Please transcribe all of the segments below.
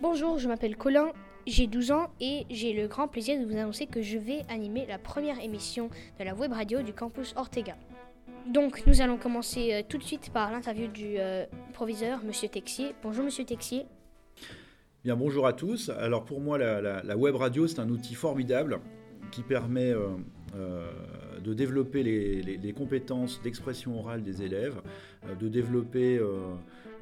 Bonjour, je m'appelle Colin, j'ai 12 ans et j'ai le grand plaisir de vous annoncer que je vais animer la première émission de la web radio du campus Ortega. Donc nous allons commencer euh, tout de suite par l'interview du euh, proviseur, Monsieur Texier. Bonjour Monsieur Texier. Bien, bonjour à tous. Alors pour moi, la, web radio, c'est un outil formidable qui permet euh, de développer les, compétences d'expression orale des élèves, de développer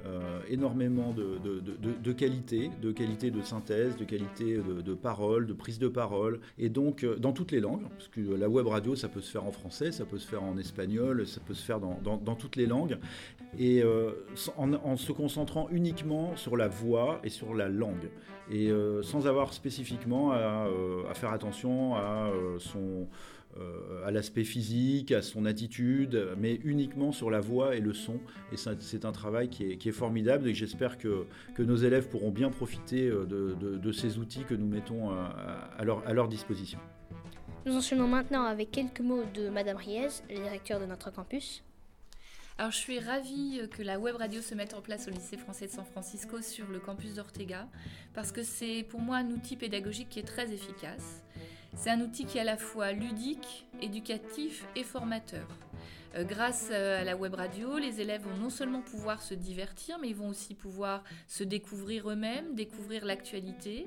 euh, énormément de, de, de, de- qualité, de qualité de synthèse, de qualité de, parole, de prise de parole, et donc euh, dans toutes les langues, parce que la web radio, ça peut se faire en français, ça peut se faire en espagnol, ça peut se faire dans, dans- toutes les langues, et euh, en, se concentrant uniquement sur la voix et sur la langue, et sans avoir spécifiquement à, faire attention à son à l'aspect physique, à son attitude, mais uniquement sur la voix et le son. Et c'est un travail qui est, formidable et j'espère que, nos élèves pourront bien profiter euh, de, ces outils que nous mettons à, à leur, à leur disposition. Nous enchaînons maintenant avec quelques mots de Madame Riez, la directeur de notre campus. Alors je suis ravie que la web radio se mette en place au lycée français de San Francisco sur le campus d'Ortega parce que c'est pour moi un outil pédagogique qui est très efficace. C'est un outil qui est à la fois ludique, éducatif et formateur. Euh, grâce euh, à la web radio, les élèves vont non seulement pouvoir se divertir, mais ils vont aussi pouvoir se découvrir eux-mêmes, découvrir l'actualité.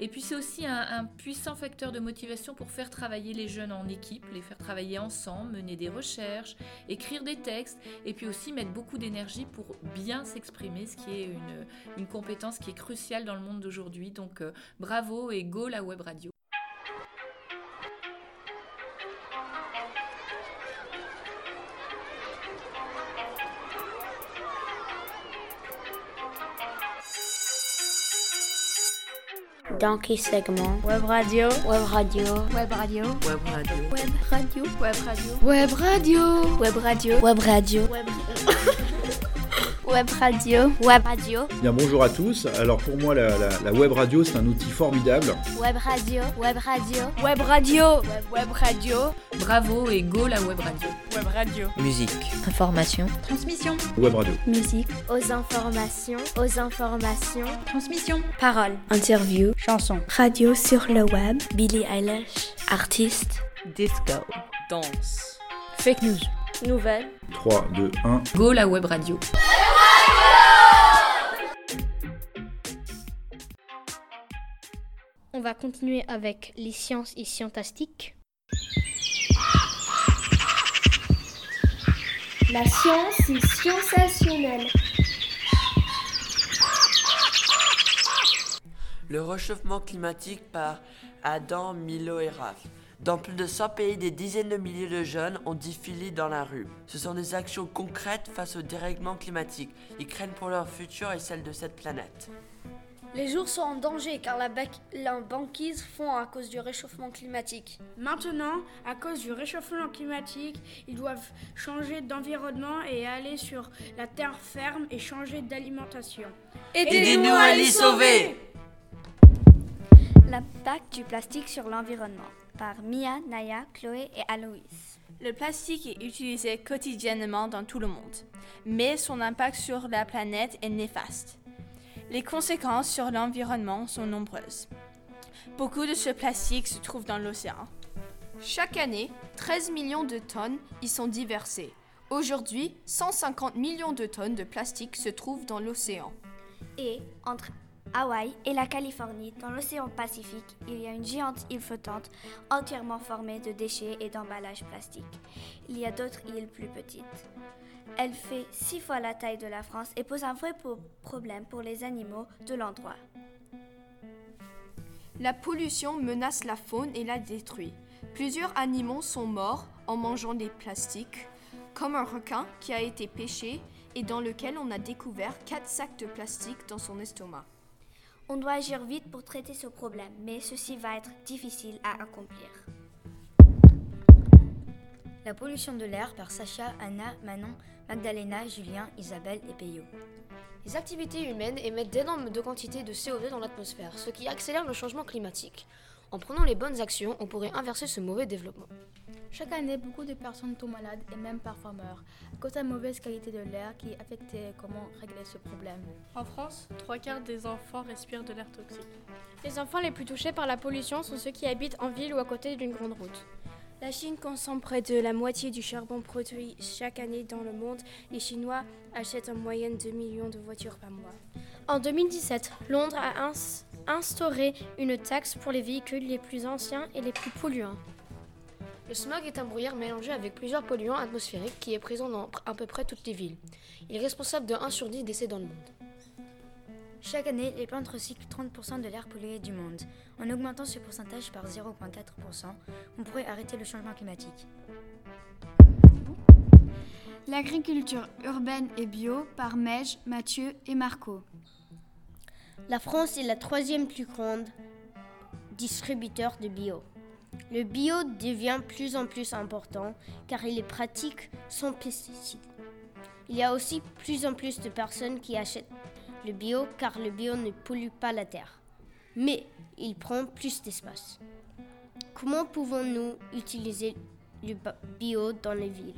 Et puis c'est aussi un, puissant facteur de motivation pour faire travailler les jeunes en équipe, les faire travailler ensemble, mener des recherches, écrire des textes et puis aussi mettre beaucoup d'énergie pour bien s'exprimer, ce qui est une, une compétence qui est cruciale dans le monde d'aujourd'hui. Donc euh, bravo et go la web radio. Donkey segment. Web radio. Web radio. Web radio. Web radio. Web radio. Web radio. Web radio. Web radio. Web radio. Web radio. Web radio. Bien, bonjour à tous. Alors pour moi, la, la- la web radio, c'est un outil formidable. Web radio. Web radio. Web radio. Web, web radio. Bravo et go la web radio. Web radio. Musique, Information. Transmission. Web radio. Musique. Aux informations. Aux informations. Transmission. Parole. Interview. Chanson. Radio sur le web. Billie Eilish. Artiste. disco, danse. Fake news. Nouvelle. 3, 2, 1. Go la web radio. On va continuer avec les sciences et scientastiques. La science est sensationnelle. Le réchauffement climatique par Adam Milo et Raph. Dans plus de 100 pays, des dizaines de milliers de jeunes ont défilé dans la rue. Ce sont des actions concrètes face au dérèglement climatique. Ils craignent pour leur futur et celle de cette planète. Les jours sont en danger car la, la banquise fond à cause du réchauffement climatique. Maintenant, à cause du réchauffement climatique, ils doivent changer d'environnement et aller sur la terre ferme et changer d'alimentation. Aidez-nous à les sauver L'impact du plastique sur l'environnement. Par Mia, Naya, Chloé et Aloïs. Le plastique est utilisé quotidiennement dans tout le monde, mais son impact sur la planète est néfaste. Les conséquences sur l'environnement sont nombreuses. Beaucoup de ce plastique se trouve dans l'océan. Chaque année, 13 millions de tonnes y sont diversées. Aujourd'hui, 150 millions de tonnes de plastique se trouvent dans l'océan. Et entre Hawaï et la Californie, dans l'océan Pacifique, il y a une géante île flottante entièrement formée de déchets et d'emballages plastiques. Il y a d'autres îles plus petites. Elle fait six fois la taille de la France et pose un vrai problème pour les animaux de l'endroit. La pollution menace la faune et la détruit. Plusieurs animaux sont morts en mangeant des plastiques, comme un requin qui a été pêché et dans lequel on a découvert 4 sacs de plastique dans son estomac. On doit agir vite pour traiter ce problème, mais ceci va être difficile à accomplir. La pollution de l'air par Sacha, Anna, Manon, Magdalena, Julien, Isabelle et Peyo. Les activités humaines émettent d'énormes quantités de CO2 dans l'atmosphère, ce qui accélère le changement climatique. En prenant les bonnes actions, on pourrait inverser ce mauvais développement. Chaque année, beaucoup de personnes tombent malades et même parfois meurent à cause de la mauvaise qualité de l'air qui affecte comment régler ce problème. En France, trois quarts des enfants respirent de l'air toxique. Les enfants les plus touchés par la pollution sont ceux qui habitent en ville ou à côté d'une grande route. La Chine consomme près de la moitié du charbon produit chaque année dans le monde. Les Chinois achètent en moyenne 2 millions de voitures par mois. En 2017, Londres a instauré une taxe pour les véhicules les plus anciens et les plus polluants. Le smog est un brouillard mélangé avec plusieurs polluants atmosphériques qui est présent dans à peu près toutes les villes. Il est responsable de 1 sur 10 décès dans le monde. Chaque année, les plantes recyclent 30% de l'air pollué du monde. En augmentant ce pourcentage par 0,4%, on pourrait arrêter le changement climatique. L'agriculture urbaine et bio par Mej, Mathieu et Marco. La France est la troisième plus grande distributeur de bio. Le bio devient plus en plus important car il est pratique sans pesticides. Il y a aussi plus en plus de personnes qui achètent le bio car le bio ne pollue pas la terre, mais il prend plus d'espace. Comment pouvons-nous utiliser le bio dans les villes?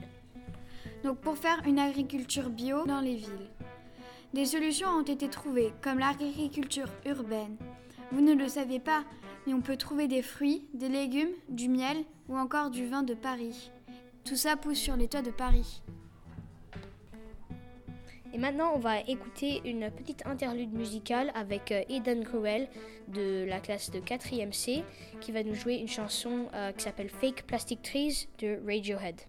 Donc pour faire une agriculture bio dans les villes, des solutions ont été trouvées comme l'agriculture urbaine. Vous ne le savez pas, mais on peut trouver des fruits, des légumes, du miel ou encore du vin de Paris. Tout ça pousse sur les toits de Paris. Et maintenant, on va écouter une petite interlude musicale avec euh, Eden Crowell de la classe de 4e C qui va nous jouer une chanson euh, qui s'appelle Fake Plastic Trees de Radiohead.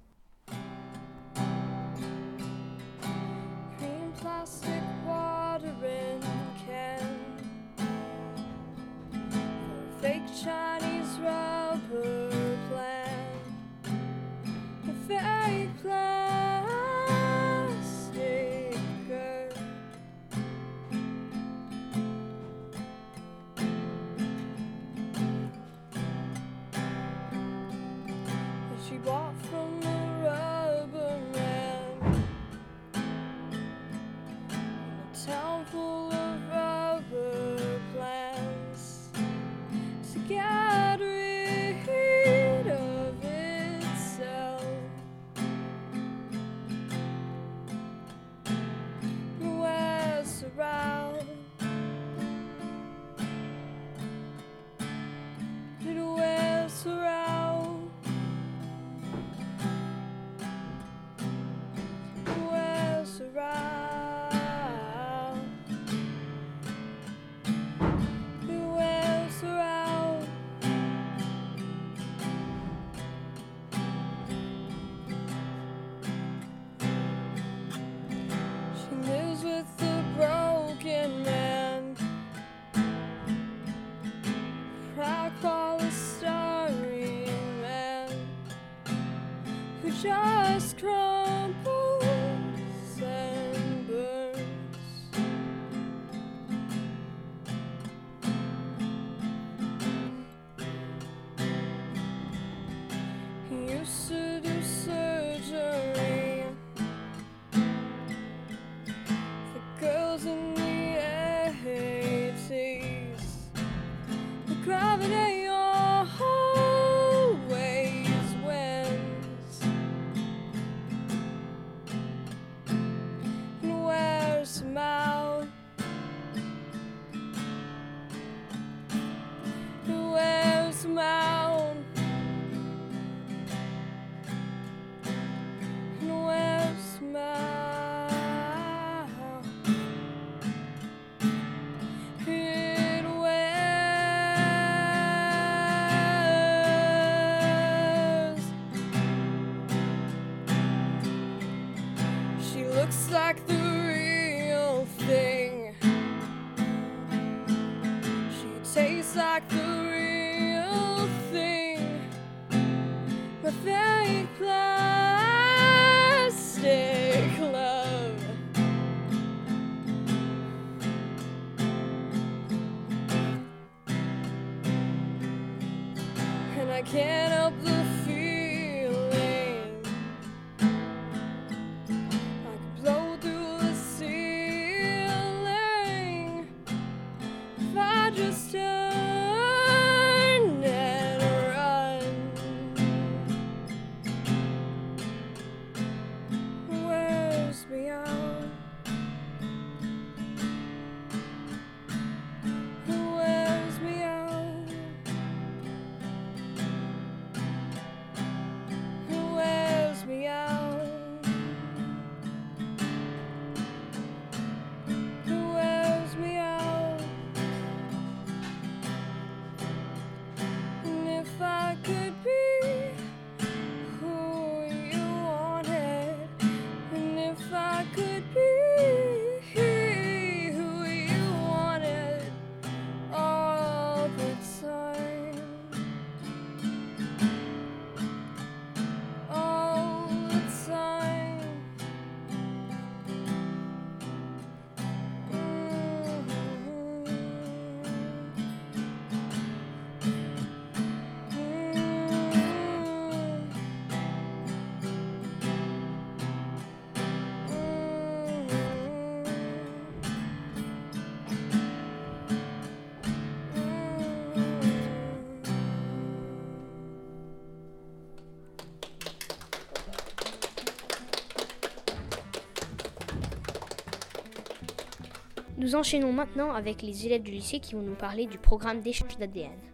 Nous enchaînons maintenant avec les élèves du lycée qui vont nous parler du programme d'échange d'ADN.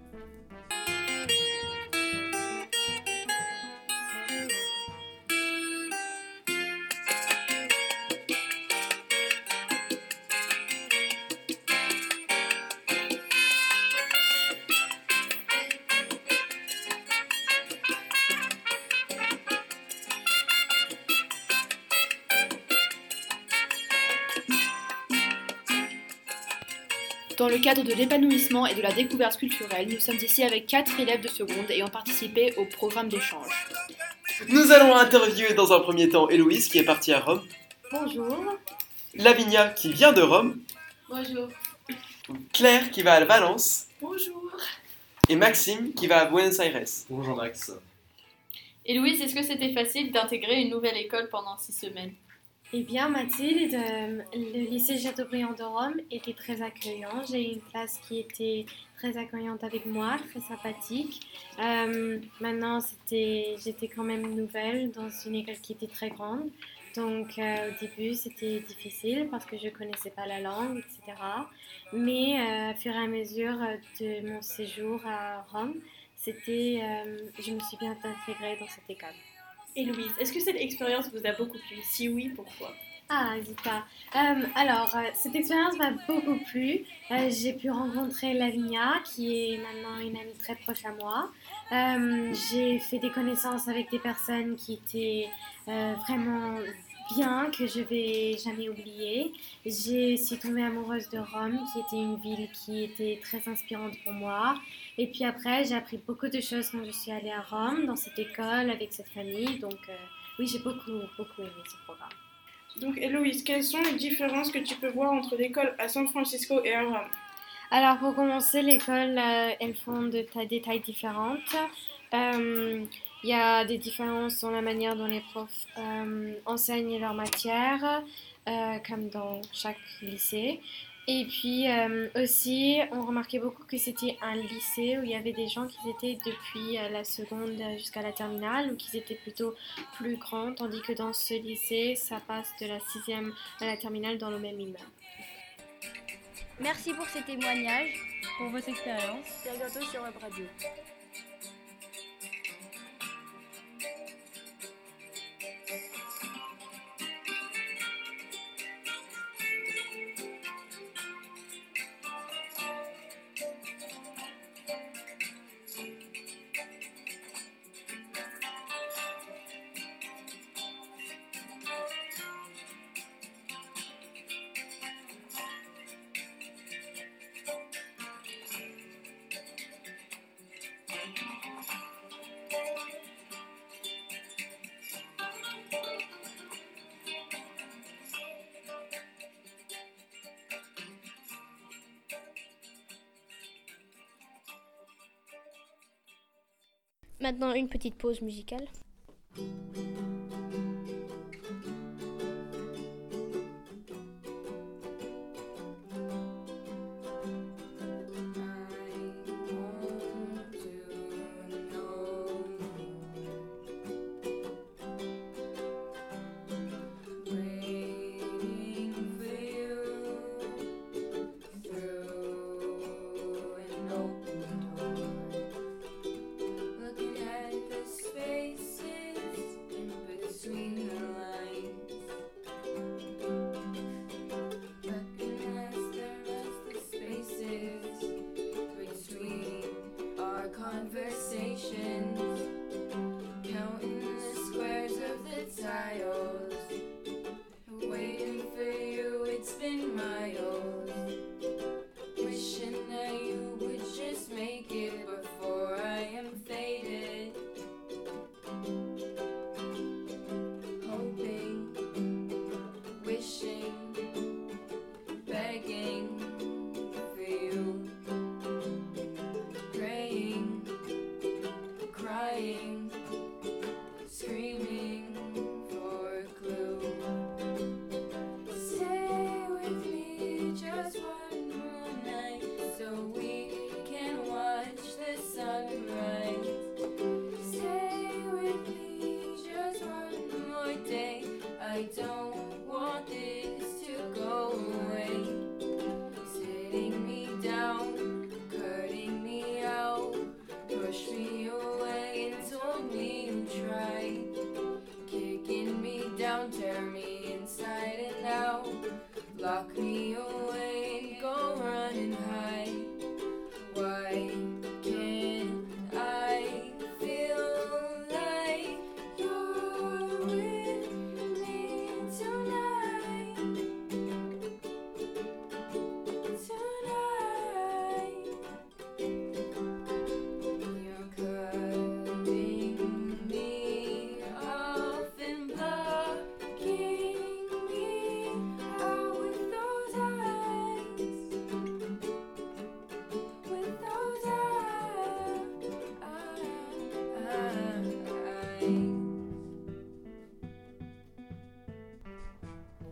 Cadre de l'épanouissement et de la découverte culturelle, nous sommes ici avec quatre élèves de seconde ayant participé au programme d'échange. Nous allons interviewer dans un premier temps Héloïse qui est partie à Rome, Bonjour. Lavinia qui vient de Rome, Bonjour. Claire qui va à Valence Bonjour. et Maxime qui va à Buenos Aires. Bonjour Max. Héloïse, est-ce que c'était facile d'intégrer une nouvelle école pendant six semaines? Eh bien, Mathilde, euh, le lycée Chateaubriand de Rome était très accueillant. J'ai une classe qui était très accueillante avec moi, très sympathique. Euh, maintenant, j'étais quand même nouvelle dans une école qui était très grande. Donc, euh, au début, c'était difficile parce que je ne connaissais pas la langue, etc. Mais au fur et à mesure de mon séjour à Rome, c'était, je me suis bien intégrée dans cette école. Et Louise, est-ce que cette expérience vous a beaucoup plu? Si oui, pourquoi? Ah, pas. Euh, alors, euh, cette expérience m'a beaucoup plu. Euh, j'ai pu rencontrer Lavinia, qui est maintenant une amie très proche à moi. Euh, j'ai fait des connaissances avec des personnes qui étaient vraiment bien, que je vais jamais oublier. J'ai suis tombée amoureuse de Rome, qui était une ville qui était très inspirante pour moi. Et puis après, j'ai appris beaucoup de choses quand je suis allée à Rome, dans cette école, avec cette famille. Donc, euh, oui, j'ai beaucoup, beaucoup aimé ce programme. Donc, Héloïse, quelles sont les différences que tu peux voir entre l'école à San Francisco et à Rome? Alors, pour commencer, l'école, euh, elles font de des tailles différentes. Euh, Il y a des différences dans la manière dont les profs euh, enseignent leur matière, euh, comme dans chaque lycée. Et puis euh, aussi, on remarquait beaucoup que c'était un lycée où il y avait des gens qui étaient depuis la seconde jusqu'à la terminale, ou qui étaient plutôt plus grands, tandis que dans ce lycée, ça passe de la sixième à la terminale dans le même immeuble. Merci pour ces témoignages, pour votre expérience. Et à bientôt sur Web Radio. Maintenant, une petite pause musicale.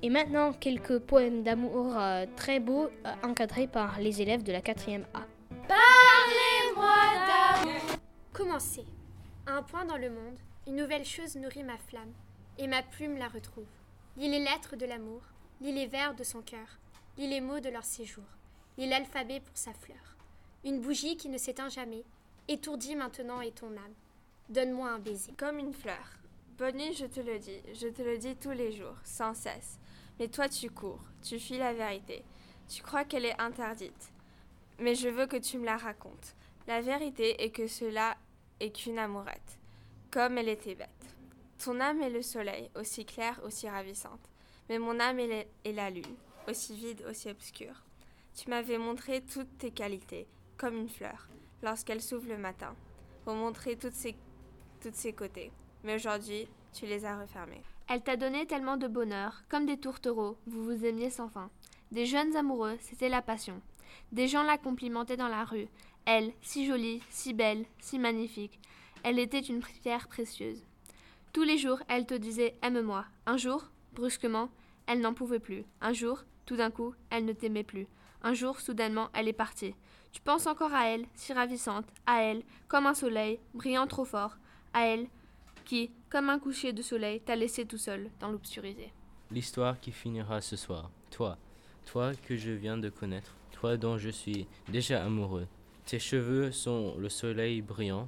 Et maintenant, quelques poèmes d'amour euh, très beaux, euh, encadrés par les élèves de la 4e A. Parlez-moi d'amour. Commencez. À un point dans le monde, une nouvelle chose nourrit ma flamme, et ma plume la retrouve. Lis les lettres de l'amour, lis les vers de son cœur, lis les mots de leur séjour, lis l'alphabet pour sa fleur. Une bougie qui ne s'éteint jamais, étourdie maintenant est ton âme. Donne-moi un baiser. Comme une fleur. Bonnie, je te le dis, je te le dis tous les jours, sans cesse. Mais toi, tu cours, tu fuis la vérité. Tu crois qu'elle est interdite. Mais je veux que tu me la racontes. La vérité est que cela est qu'une amourette, comme elle était bête. Ton âme est le soleil, aussi claire, aussi ravissante. Mais mon âme est la- est la lune, aussi vide, aussi obscure. Tu m'avais montré toutes tes qualités, comme une fleur, lorsqu'elle s'ouvre le matin, pour montrer toutes ses, toutes ses côtés. Mais aujourd'hui, tu les as refermés. Elle t'a donné tellement de bonheur, comme des tourtereaux, vous vous aimiez sans fin. Des jeunes amoureux, c'était la passion. Des gens la complimentaient dans la rue. Elle, si jolie, si belle, si magnifique. Elle était une pierre précieuse. Tous les jours, elle te disait Aime-moi. Un jour, brusquement, elle n'en pouvait plus. Un jour, tout d'un coup, elle ne t'aimait plus. Un jour, soudainement, elle est partie. Tu penses encore à elle, si ravissante, à elle, comme un soleil, brillant trop fort, à elle, qui, comme un coucher de soleil, t'a laissé tout seul dans l'obscurité. L'histoire qui finira ce soir. Toi, toi que je viens de connaître, toi dont je suis déjà amoureux. Tes cheveux sont le soleil brillant,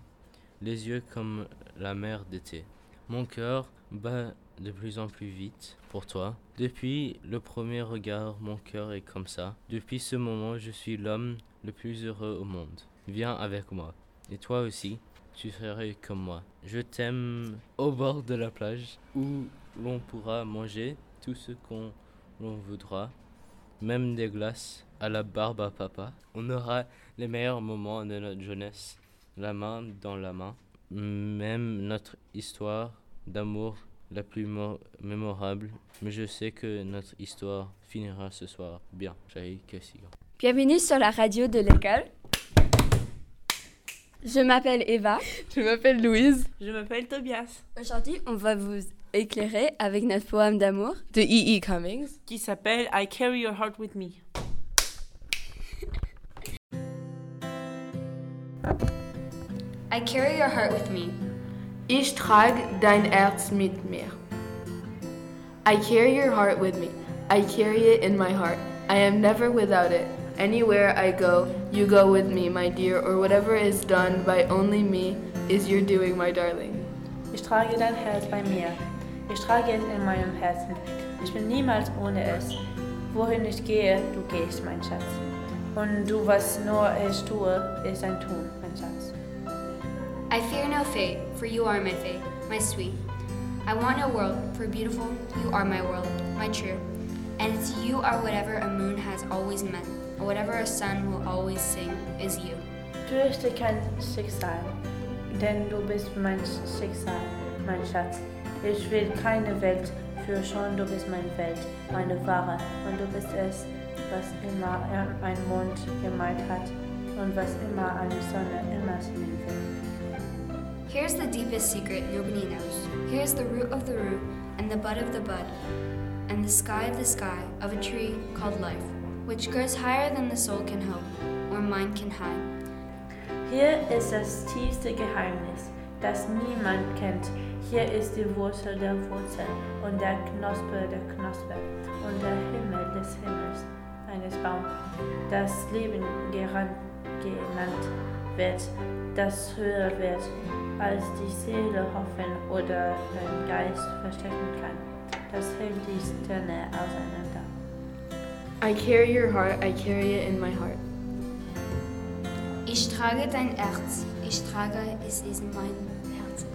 les yeux comme la mer d'été. Mon cœur bat de plus en plus vite pour toi. Depuis le premier regard, mon cœur est comme ça. Depuis ce moment, je suis l'homme le plus heureux au monde. Viens avec moi. Et toi aussi, tu serais comme moi. Je t'aime au bord de la plage où l'on pourra manger tout ce qu'on voudra, même des glaces à la barbe à papa. On aura les meilleurs moments de notre jeunesse, la main dans la main, même notre histoire d'amour la plus mo- mémorable. Mais je sais que notre histoire finira ce soir bien. J'ai. Bienvenue sur la radio de l'école. Je m'appelle Eva. Je m'appelle Louise. Je m'appelle Tobias. Aujourd'hui, on va vous éclairer avec notre poème d'amour de E.E. Cummings qui s'appelle I Carry Your Heart With Me. I carry your heart with me. Ich trage dein Herz mit mir. I carry your heart with me. I carry it in my heart. I am never without it. Anywhere I go, you go with me, my dear, or whatever is done by only me is your doing, my darling. Ich trage dein Herz bei mir. Ich trage es in meinem Herzen. Ich bin niemals ohne es. Wohin ich gehe, du gehst, mein Schatz. Und du, was nur ich tue, ist ein Tun, mein Schatz. I fear no fate, for you are my fate, my sweet. I want a world, for beautiful, you are my world, my true. And it's you are whatever a moon has always meant, or whatever a sun will always sing, is you. Kein Schicksal, denn du bist mein Schicksal, mein Schatz. Ich will keine Welt fürchten, du bist meine Welt, meine Wahre. Und du bist es, was immer er ein Mond gemeint hat und was immer eine Sonne immer sein will. Here's the deepest secret nobody knows. Here's the root of the root, and the bud of the bud, and the sky of the sky of a tree called life, which grows higher than the soul can hope, or mind can hide. Hier ist das tiefste Geheimnis, das niemand kennt. Hier ist die Wurzel der Wurzel und der Knospe der Knospe und der Himmel des Himmels eines Baums, das Leben genannt wird, das höher wird, als die Seele hoffen oder den Geist verstecken kann. Das hält die Sterne auseinander. I carry your heart, I carry it in my heart. Ich trage dein Herz, ich trage es in mein Herz.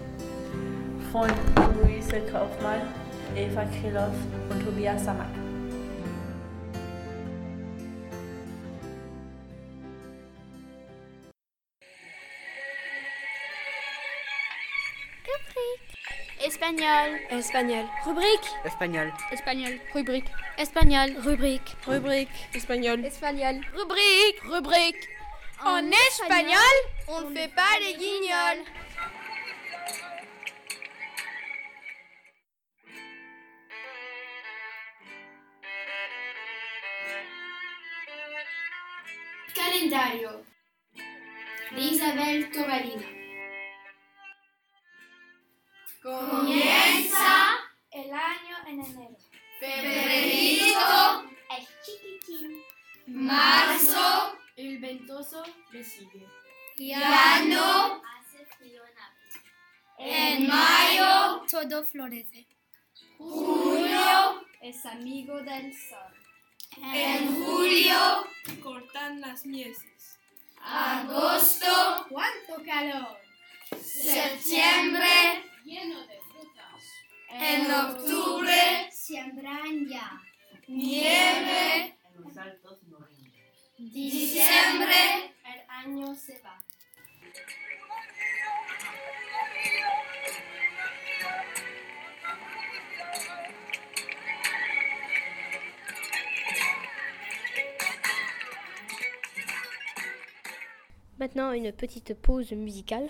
Von Luise Kaufmann, Eva Krylov und Tobias Samak. Espagnol. Espagnol. Rubrique? Espagnol. Espagnol. Rubrique. Espagnol. Rubrique. Rubrique. Espagnol. Espagnol. Rubrique. Rubrique. En espagnol, on ne fait pas les guignols. Calendario de Isabel Tobalina. Piano. Hace frío en abril. En mayo. Todo florece. Junio. Es amigo del sol. En julio. Cortan las mieses. Agosto. ¡Cuánto calor! Septiembre. Lleno de frutas. En octubre. Siembran ya. Nieve. En los altos noviembre. Diciembre. Maintenant, une petite pause musicale.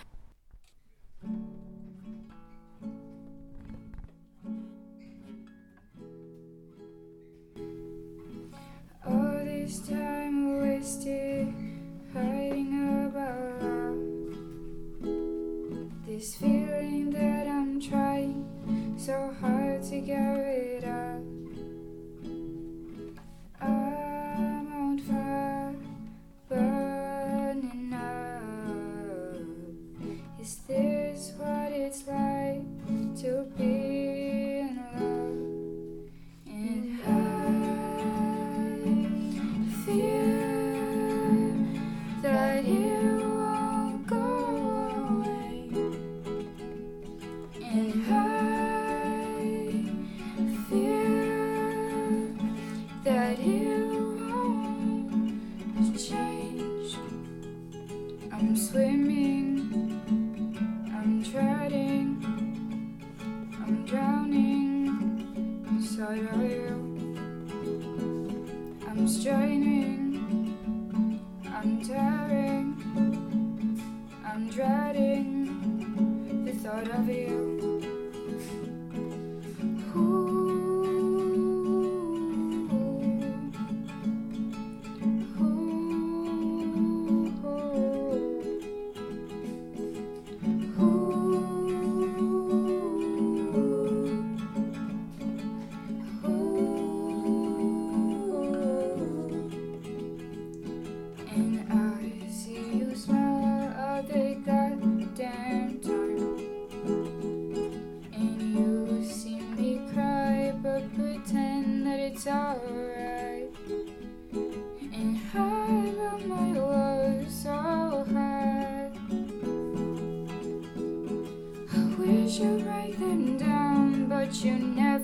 I'm swimming, but you never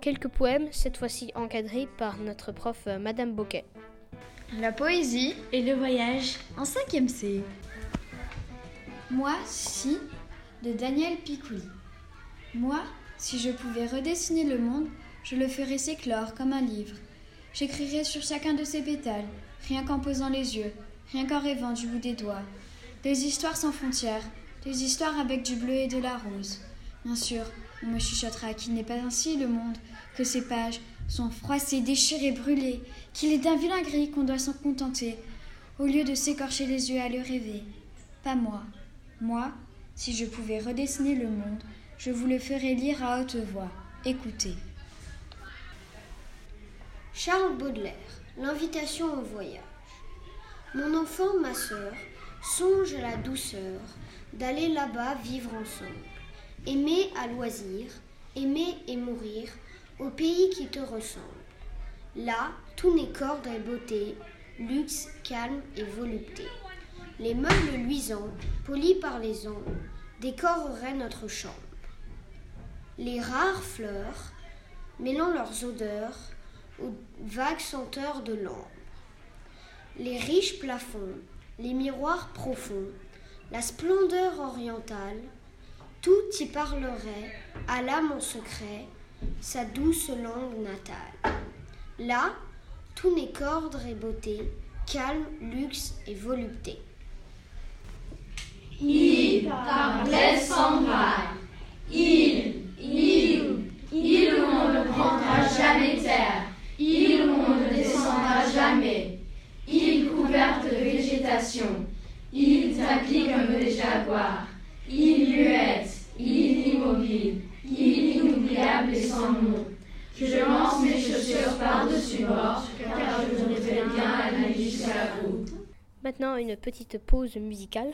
encore quelques poèmes, cette fois-ci encadrés par notre prof euh, Madame Boquet. La poésie et le voyage en 5e C. Moi, si, de Daniel Picouli. Moi, si je pouvais redessiner le monde, je le ferais s'éclore comme un livre. J'écrirais sur chacun de ses pétales, rien qu'en posant les yeux, rien qu'en rêvant du bout des doigts. Des histoires sans frontières, des histoires avec du bleu et de la rose. Bien sûr, on me chuchotera qu'il n'est pas ainsi le monde, que ces pages sont froissées, déchirées, brûlées, qu'il est d'un vilain gris qu'on doit s'en contenter, au lieu de s'écorcher les yeux à le rêver. Pas moi. Moi, si je pouvais redessiner le monde, je vous le ferais lire à haute voix. Écoutez. Charles Baudelaire, l'invitation au voyage. Mon enfant, ma sœur, songe à la douceur d'aller là-bas vivre ensemble. Aimer à loisir, aimer et mourir au pays qui te ressemble. Là, tout n'est corde et beauté, luxe, calme et volupté. Les meubles luisants, polis par les ans, décoreraient notre chambre. Les rares fleurs, mêlant leurs odeurs aux vagues senteurs de l'ambre. Les riches plafonds, les miroirs profonds, la splendeur orientale, tout y parlerait à l'âme en secret sa douce langue natale. Là, tout n'est qu'ordre et beauté, calme, luxe et volupté. Il parlait sans mal. Il, il, il où on ne prendra jamais terre. Il où on ne descendra jamais. Il couverte de végétation. Il tapis comme des jaguars. Il muette. Il immobile. Il inoubliable et sans nom. Je lance mes chaussures par-dessus bord, car je voudrais bien aller jusqu'à vous. Maintenant, une petite pause musicale.